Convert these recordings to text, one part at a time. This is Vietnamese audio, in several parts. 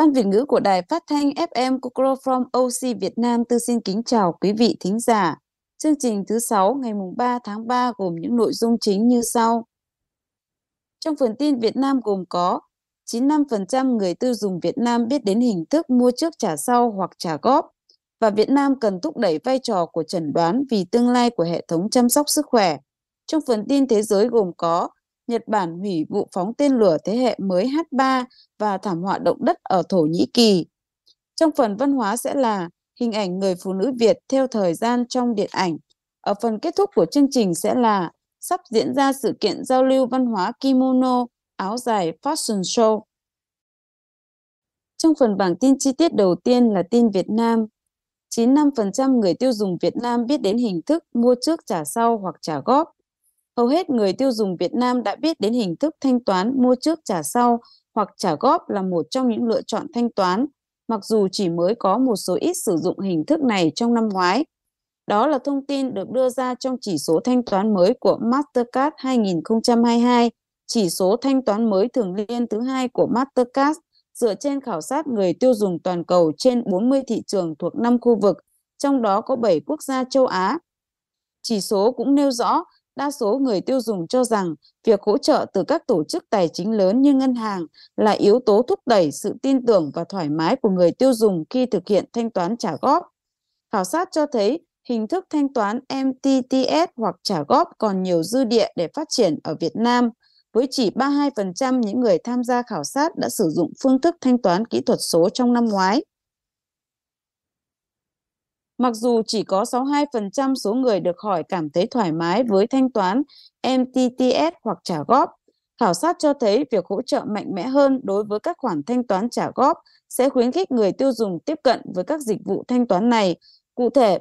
Ban Việt ngữ của Đài Phát thanh FM Kukro from OC Việt Nam tư xin kính chào quý vị thính giả. Chương trình thứ 6 ngày 3 tháng 3 gồm những nội dung chính như sau. Trong phần tin Việt Nam gồm có 95% người tiêu dùng Việt Nam biết đến hình thức mua trước trả sau hoặc trả góp, và Việt Nam cần thúc đẩy vai trò của chẩn đoán vì tương lai của hệ thống chăm sóc sức khỏe. Trong phần tin thế giới gồm có Nhật Bản hủy vụ phóng tên lửa thế hệ mới H3 và thảm họa động đất ở Thổ Nhĩ Kỳ. Trong phần văn hóa sẽ là hình ảnh người phụ nữ Việt theo thời gian trong điện ảnh. Ở phần kết thúc của chương trình sẽ là sắp diễn ra sự kiện giao lưu văn hóa kimono, áo dài fashion show. Trong phần bảng tin chi tiết đầu tiên là tin Việt Nam. 95% người tiêu dùng Việt Nam biết đến hình thức mua trước trả sau hoặc trả góp. Hầu hết người tiêu dùng Việt Nam đã biết đến hình thức thanh toán mua trước trả sau hoặc trả góp là một trong những lựa chọn thanh toán, mặc dù chỉ mới có một số ít sử dụng hình thức này trong năm ngoái. Đó là thông tin được đưa ra trong chỉ số thanh toán mới của Mastercard 2022, chỉ số thanh toán mới thường niên thứ hai của Mastercard dựa trên khảo sát người tiêu dùng toàn cầu trên 40 thị trường thuộc 5 khu vực, trong đó có 7 quốc gia châu Á. Chỉ số cũng nêu rõ đa số người tiêu dùng cho rằng việc hỗ trợ từ các tổ chức tài chính lớn như ngân hàng là yếu tố thúc đẩy sự tin tưởng và thoải mái của người tiêu dùng khi thực hiện thanh toán trả góp. Khảo sát cho thấy hình thức thanh toán MTTS hoặc trả góp còn nhiều dư địa để phát triển ở Việt Nam, với chỉ 32% những người tham gia khảo sát đã sử dụng phương thức thanh toán kỹ thuật số trong năm ngoái. Mặc dù chỉ có 62% số người được hỏi cảm thấy thoải mái với thanh toán MTTS hoặc trả góp, khảo sát cho thấy việc hỗ trợ mạnh mẽ hơn đối với các khoản thanh toán trả góp sẽ khuyến khích người tiêu dùng tiếp cận với các dịch vụ thanh toán này. Cụ thể,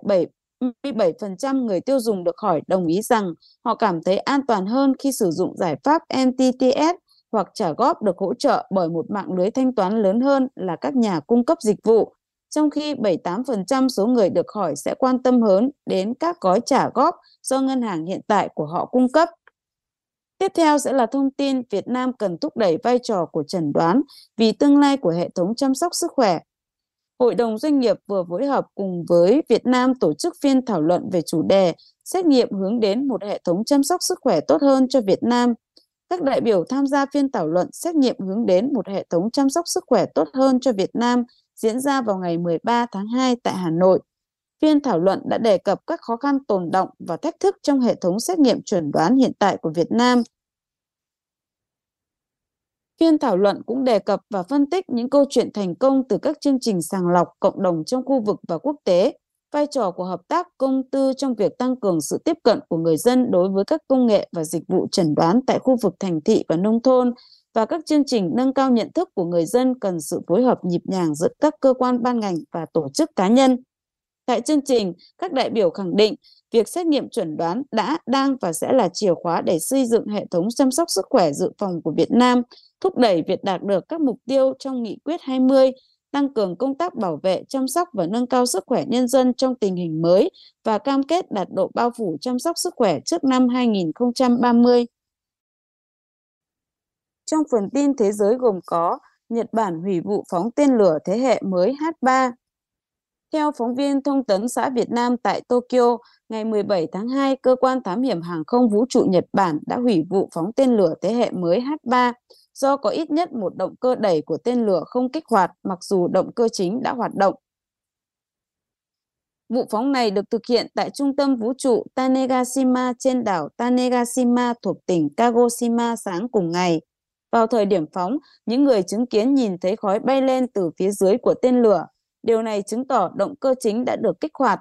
77% người tiêu dùng được hỏi đồng ý rằng họ cảm thấy an toàn hơn khi sử dụng giải pháp MTTS hoặc trả góp được hỗ trợ bởi một mạng lưới thanh toán lớn hơn là các nhà cung cấp dịch vụ trong khi 78% số người được hỏi sẽ quan tâm hơn đến các gói trả góp do ngân hàng hiện tại của họ cung cấp. Tiếp theo sẽ là thông tin Việt Nam cần thúc đẩy vai trò của chẩn đoán vì tương lai của hệ thống chăm sóc sức khỏe. Hội đồng doanh nghiệp vừa phối hợp cùng với Việt Nam tổ chức phiên thảo luận về chủ đề xét nghiệm hướng đến một hệ thống chăm sóc sức khỏe tốt hơn cho Việt Nam. Các đại biểu tham gia phiên thảo luận xét nghiệm hướng đến một hệ thống chăm sóc sức khỏe tốt hơn cho Việt Nam diễn ra vào ngày 13 tháng 2 tại Hà Nội. Phiên thảo luận đã đề cập các khó khăn tồn động và thách thức trong hệ thống xét nghiệm chuẩn đoán hiện tại của Việt Nam. Phiên thảo luận cũng đề cập và phân tích những câu chuyện thành công từ các chương trình sàng lọc cộng đồng trong khu vực và quốc tế, vai trò của hợp tác công tư trong việc tăng cường sự tiếp cận của người dân đối với các công nghệ và dịch vụ chẩn đoán tại khu vực thành thị và nông thôn và các chương trình nâng cao nhận thức của người dân cần sự phối hợp nhịp nhàng giữa các cơ quan ban ngành và tổ chức cá nhân. Tại chương trình, các đại biểu khẳng định việc xét nghiệm chuẩn đoán đã, đang và sẽ là chìa khóa để xây dựng hệ thống chăm sóc sức khỏe dự phòng của Việt Nam, thúc đẩy việc đạt được các mục tiêu trong nghị quyết 20, tăng cường công tác bảo vệ, chăm sóc và nâng cao sức khỏe nhân dân trong tình hình mới và cam kết đạt độ bao phủ chăm sóc sức khỏe trước năm 2030. Trong phần tin thế giới gồm có Nhật Bản hủy vụ phóng tên lửa thế hệ mới H3. Theo phóng viên thông tấn xã Việt Nam tại Tokyo, ngày 17 tháng 2, cơ quan thám hiểm hàng không vũ trụ Nhật Bản đã hủy vụ phóng tên lửa thế hệ mới H3 do có ít nhất một động cơ đẩy của tên lửa không kích hoạt mặc dù động cơ chính đã hoạt động. Vụ phóng này được thực hiện tại trung tâm vũ trụ Tanegashima trên đảo Tanegashima thuộc tỉnh Kagoshima sáng cùng ngày. Vào thời điểm phóng, những người chứng kiến nhìn thấy khói bay lên từ phía dưới của tên lửa. Điều này chứng tỏ động cơ chính đã được kích hoạt.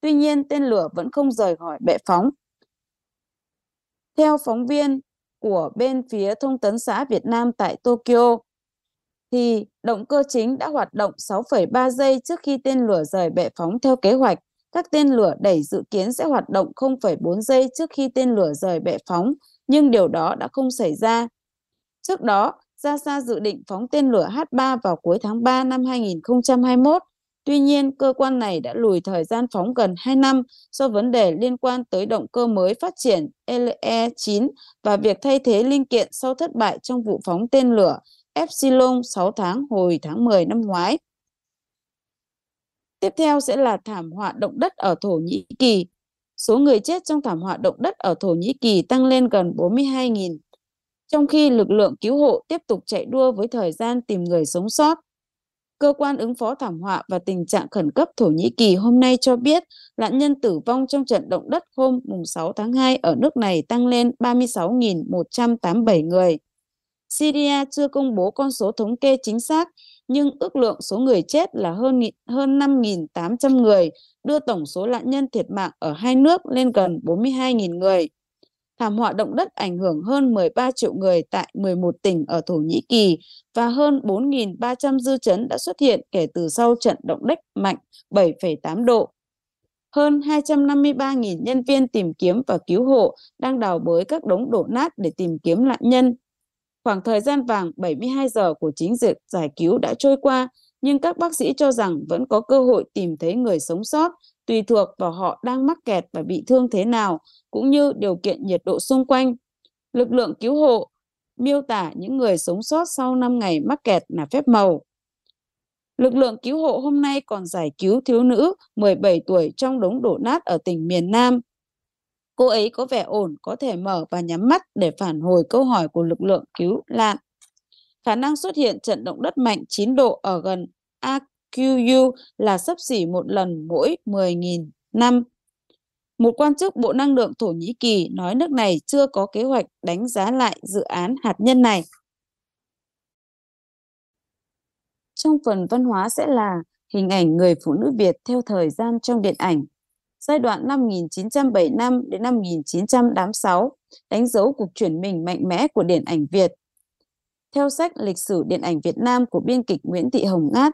Tuy nhiên, tên lửa vẫn không rời khỏi bệ phóng. Theo phóng viên của bên phía thông tấn xã Việt Nam tại Tokyo, thì động cơ chính đã hoạt động 6,3 giây trước khi tên lửa rời bệ phóng theo kế hoạch. Các tên lửa đẩy dự kiến sẽ hoạt động 0,4 giây trước khi tên lửa rời bệ phóng, nhưng điều đó đã không xảy ra. Trước đó, NASA dự định phóng tên lửa H3 vào cuối tháng 3 năm 2021. Tuy nhiên, cơ quan này đã lùi thời gian phóng gần 2 năm do vấn đề liên quan tới động cơ mới phát triển LE9 và việc thay thế linh kiện sau thất bại trong vụ phóng tên lửa Epsilon 6 tháng hồi tháng 10 năm ngoái. Tiếp theo sẽ là thảm họa động đất ở Thổ Nhĩ Kỳ. Số người chết trong thảm họa động đất ở Thổ Nhĩ Kỳ tăng lên gần 42.000, trong khi lực lượng cứu hộ tiếp tục chạy đua với thời gian tìm người sống sót. Cơ quan ứng phó thảm họa và tình trạng khẩn cấp Thổ Nhĩ Kỳ hôm nay cho biết nạn nhân tử vong trong trận động đất hôm 6 tháng 2 ở nước này tăng lên 36.187 người. Syria chưa công bố con số thống kê chính xác, nhưng ước lượng số người chết là hơn hơn 5.800 người, đưa tổng số nạn nhân thiệt mạng ở hai nước lên gần 42.000 người. Thảm họa động đất ảnh hưởng hơn 13 triệu người tại 11 tỉnh ở Thổ Nhĩ Kỳ và hơn 4.300 dư chấn đã xuất hiện kể từ sau trận động đất mạnh 7,8 độ. Hơn 253.000 nhân viên tìm kiếm và cứu hộ đang đào bới các đống đổ nát để tìm kiếm nạn nhân. Khoảng thời gian vàng 72 giờ của chính dịch giải cứu đã trôi qua, nhưng các bác sĩ cho rằng vẫn có cơ hội tìm thấy người sống sót, tùy thuộc vào họ đang mắc kẹt và bị thương thế nào, cũng như điều kiện nhiệt độ xung quanh. Lực lượng cứu hộ miêu tả những người sống sót sau 5 ngày mắc kẹt là phép màu. Lực lượng cứu hộ hôm nay còn giải cứu thiếu nữ 17 tuổi trong đống đổ nát ở tỉnh miền Nam. Cô ấy có vẻ ổn, có thể mở và nhắm mắt để phản hồi câu hỏi của lực lượng cứu nạn. Khả năng xuất hiện trận động đất mạnh 9 độ ở gần QU là sấp xỉ một lần mỗi 10.000 năm. Một quan chức Bộ Năng lượng Thổ Nhĩ Kỳ nói nước này chưa có kế hoạch đánh giá lại dự án hạt nhân này. Trong phần văn hóa sẽ là hình ảnh người phụ nữ Việt theo thời gian trong điện ảnh. Giai đoạn năm 1975 đến năm 1986 đánh dấu cuộc chuyển mình mạnh mẽ của điện ảnh Việt. Theo sách Lịch sử điện ảnh Việt Nam của biên kịch Nguyễn Thị Hồng Ngát,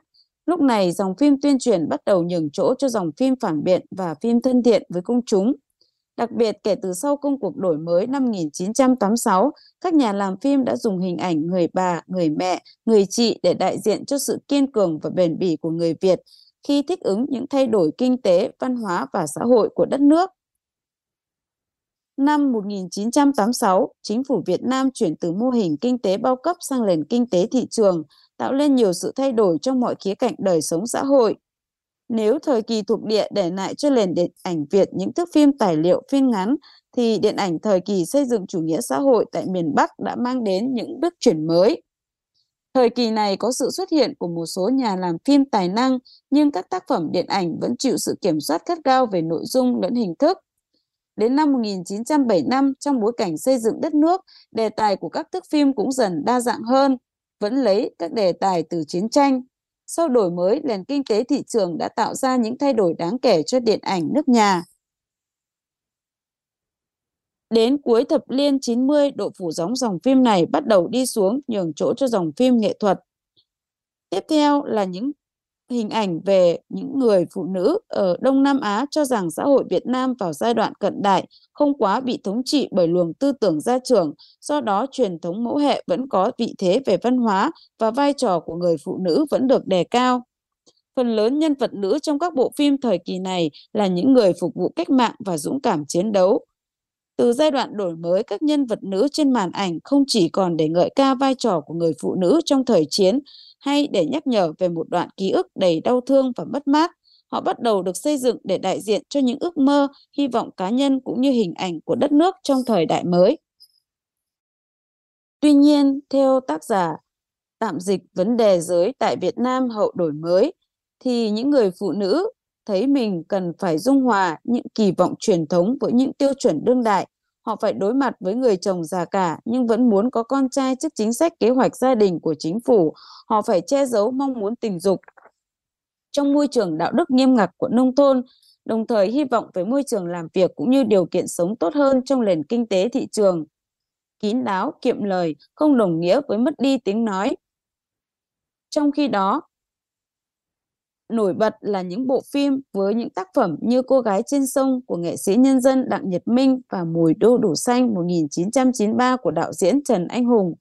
lúc này dòng phim tuyên truyền bắt đầu nhường chỗ cho dòng phim phản biện và phim thân thiện với công chúng. Đặc biệt kể từ sau công cuộc đổi mới năm 1986, các nhà làm phim đã dùng hình ảnh người bà, người mẹ, người chị để đại diện cho sự kiên cường và bền bỉ của người Việt khi thích ứng những thay đổi kinh tế, văn hóa và xã hội của đất nước. Năm 1986, chính phủ Việt Nam chuyển từ mô hình kinh tế bao cấp sang nền kinh tế thị trường, tạo lên nhiều sự thay đổi trong mọi khía cạnh đời sống xã hội. Nếu thời kỳ thuộc địa để lại cho nền điện ảnh Việt những thước phim tài liệu phim ngắn, thì điện ảnh thời kỳ xây dựng chủ nghĩa xã hội tại miền Bắc đã mang đến những bước chuyển mới. Thời kỳ này có sự xuất hiện của một số nhà làm phim tài năng, nhưng các tác phẩm điện ảnh vẫn chịu sự kiểm soát gắt gao về nội dung lẫn hình thức. Đến năm 1975, trong bối cảnh xây dựng đất nước, đề tài của các thước phim cũng dần đa dạng hơn, vẫn lấy các đề tài từ chiến tranh. Sau đổi mới, nền kinh tế thị trường đã tạo ra những thay đổi đáng kể cho điện ảnh nước nhà. Đến cuối thập niên 90, độ phủ sóng dòng phim này bắt đầu đi xuống nhường chỗ cho dòng phim nghệ thuật. Tiếp theo là những hình ảnh về những người phụ nữ ở Đông Nam Á cho rằng xã hội Việt Nam vào giai đoạn cận đại không quá bị thống trị bởi luồng tư tưởng gia trưởng, do đó truyền thống mẫu hệ vẫn có vị thế về văn hóa và vai trò của người phụ nữ vẫn được đề cao. Phần lớn nhân vật nữ trong các bộ phim thời kỳ này là những người phục vụ cách mạng và dũng cảm chiến đấu. Từ giai đoạn đổi mới, các nhân vật nữ trên màn ảnh không chỉ còn để ngợi ca vai trò của người phụ nữ trong thời chiến hay để nhắc nhở về một đoạn ký ức đầy đau thương và mất mát. Họ bắt đầu được xây dựng để đại diện cho những ước mơ, hy vọng cá nhân cũng như hình ảnh của đất nước trong thời đại mới. Tuy nhiên, theo tác giả tạm dịch vấn đề giới tại Việt Nam hậu đổi mới, thì những người phụ nữ thấy mình cần phải dung hòa những kỳ vọng truyền thống với những tiêu chuẩn đương đại. Họ phải đối mặt với người chồng già cả nhưng vẫn muốn có con trai trước chính sách kế hoạch gia đình của chính phủ. Họ phải che giấu mong muốn tình dục trong môi trường đạo đức nghiêm ngặt của nông thôn, đồng thời hy vọng về môi trường làm việc cũng như điều kiện sống tốt hơn trong nền kinh tế thị trường. Kín đáo, kiệm lời không đồng nghĩa với mất đi tiếng nói. Trong khi đó, nổi bật là những bộ phim với những tác phẩm như Cô gái trên sông của nghệ sĩ nhân dân Đặng Nhật Minh và Mùi đô đủ xanh 1993 của đạo diễn Trần Anh Hùng.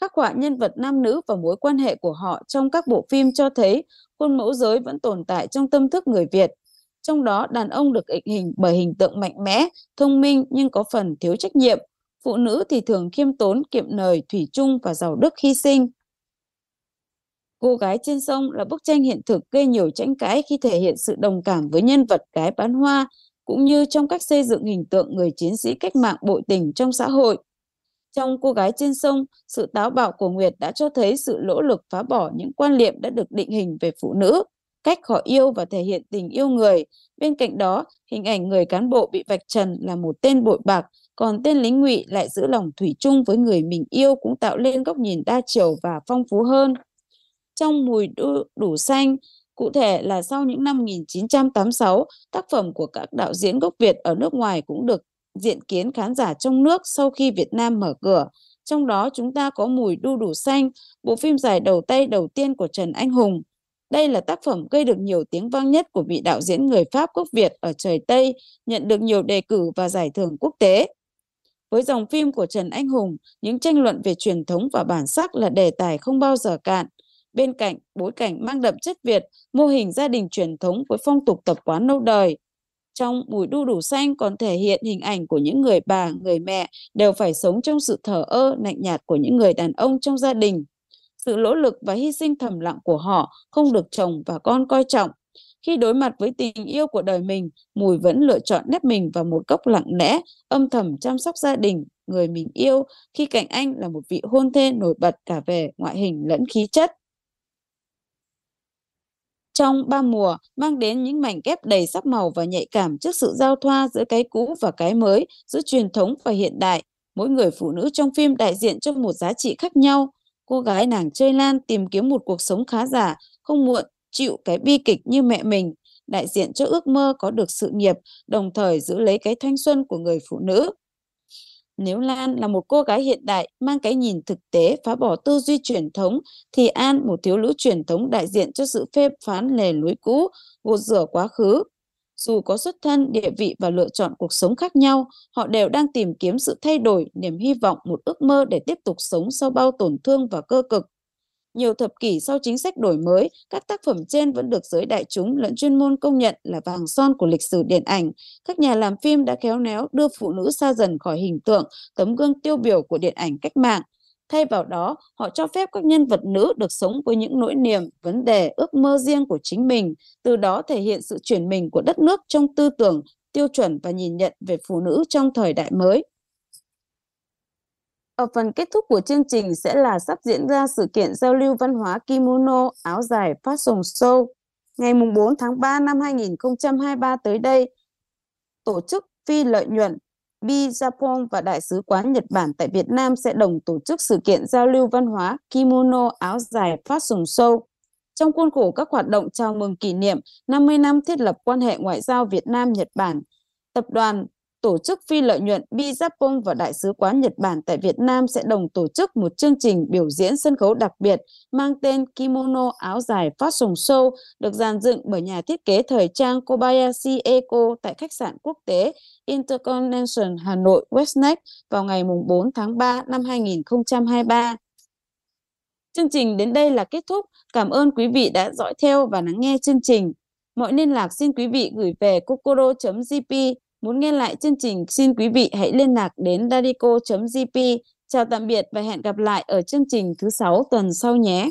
Các họa nhân vật nam nữ và mối quan hệ của họ trong các bộ phim cho thấy khuôn mẫu giới vẫn tồn tại trong tâm thức người Việt. Trong đó, đàn ông được định hình bởi hình tượng mạnh mẽ, thông minh nhưng có phần thiếu trách nhiệm. Phụ nữ thì thường khiêm tốn, kiệm lời, thủy chung và giàu đức hy sinh. Cô gái trên sông là bức tranh hiện thực gây nhiều tranh cãi khi thể hiện sự đồng cảm với nhân vật gái bán hoa, cũng như trong cách xây dựng hình tượng người chiến sĩ cách mạng bội tình trong xã hội. Trong cô gái trên sông, sự táo bạo của Nguyệt đã cho thấy sự nỗ lực phá bỏ những quan niệm đã được định hình về phụ nữ, cách họ yêu và thể hiện tình yêu người. Bên cạnh đó, hình ảnh người cán bộ bị vạch trần là một tên bội bạc, còn tên lính ngụy lại giữ lòng thủy chung với người mình yêu cũng tạo lên góc nhìn đa chiều và phong phú hơn. Trong mùi đu đủ xanh, cụ thể là sau những năm 1986, tác phẩm của các đạo diễn gốc Việt ở nước ngoài cũng được diện kiến khán giả trong nước sau khi Việt Nam mở cửa. Trong đó chúng ta có Mùi đu đủ xanh, bộ phim dài đầu tay đầu tiên của Trần Anh Hùng. Đây là tác phẩm gây được nhiều tiếng vang nhất của vị đạo diễn người Pháp gốc Việt ở trời Tây, nhận được nhiều đề cử và giải thưởng quốc tế. Với dòng phim của Trần Anh Hùng, những tranh luận về truyền thống và bản sắc là đề tài không bao giờ cạn. Bên cạnh bối cảnh mang đậm chất Việt, mô hình gia đình truyền thống với phong tục tập quán lâu đời, trong mùi đu đủ xanh còn thể hiện hình ảnh của những người bà, người mẹ đều phải sống trong sự thờ ơ, lạnh nhạt của những người đàn ông trong gia đình. Sự nỗ lực và hy sinh thầm lặng của họ không được chồng và con coi trọng. Khi đối mặt với tình yêu của đời mình, Mùi vẫn lựa chọn nếp mình vào một góc lặng lẽ, âm thầm chăm sóc gia đình, người mình yêu, khi cạnh anh là một vị hôn thê nổi bật cả về ngoại hình lẫn khí chất trong ba mùa mang đến những mảnh ghép đầy sắc màu và nhạy cảm trước sự giao thoa giữa cái cũ và cái mới, giữa truyền thống và hiện đại. Mỗi người phụ nữ trong phim đại diện cho một giá trị khác nhau. Cô gái nàng chơi lan tìm kiếm một cuộc sống khá giả, không muộn, chịu cái bi kịch như mẹ mình, đại diện cho ước mơ có được sự nghiệp, đồng thời giữ lấy cái thanh xuân của người phụ nữ. Nếu Lan là một cô gái hiện đại mang cái nhìn thực tế phá bỏ tư duy truyền thống thì An một thiếu nữ truyền thống đại diện cho sự phê phán lề lối cũ, gột rửa quá khứ. Dù có xuất thân, địa vị và lựa chọn cuộc sống khác nhau, họ đều đang tìm kiếm sự thay đổi, niềm hy vọng, một ước mơ để tiếp tục sống sau bao tổn thương và cơ cực. Nhiều thập kỷ sau chính sách đổi mới, các tác phẩm trên vẫn được giới đại chúng lẫn chuyên môn công nhận là vàng son của lịch sử điện ảnh. Các nhà làm phim đã khéo léo đưa phụ nữ xa dần khỏi hình tượng, tấm gương tiêu biểu của điện ảnh cách mạng. Thay vào đó, họ cho phép các nhân vật nữ được sống với những nỗi niềm, vấn đề, ước mơ riêng của chính mình, từ đó thể hiện sự chuyển mình của đất nước trong tư tưởng, tiêu chuẩn và nhìn nhận về phụ nữ trong thời đại mới. Ở phần kết thúc của chương trình sẽ là sắp diễn ra sự kiện giao lưu văn hóa kimono áo dài Fashion Show ngày 4 tháng 3 năm 2023 tới đây. Tổ chức phi lợi nhuận Bi Japan và Đại sứ quán Nhật Bản tại Việt Nam sẽ đồng tổ chức sự kiện giao lưu văn hóa kimono áo dài Fashion Show. Trong khuôn khổ các hoạt động chào mừng kỷ niệm 50 năm thiết lập quan hệ ngoại giao Việt Nam-Nhật Bản, Tập đoàn tổ chức phi lợi nhuận Bi và Đại sứ quán Nhật Bản tại Việt Nam sẽ đồng tổ chức một chương trình biểu diễn sân khấu đặc biệt mang tên Kimono áo dài Fashion Show được dàn dựng bởi nhà thiết kế thời trang Kobayashi Eko tại khách sạn quốc tế Intercontinental Hà Nội Westneck vào ngày 4 tháng 3 năm 2023. Chương trình đến đây là kết thúc. Cảm ơn quý vị đã dõi theo và lắng nghe chương trình. Mọi liên lạc xin quý vị gửi về kokoro.gp Muốn nghe lại chương trình, xin quý vị hãy liên lạc đến dadico.gp. Chào tạm biệt và hẹn gặp lại ở chương trình thứ sáu tuần sau nhé.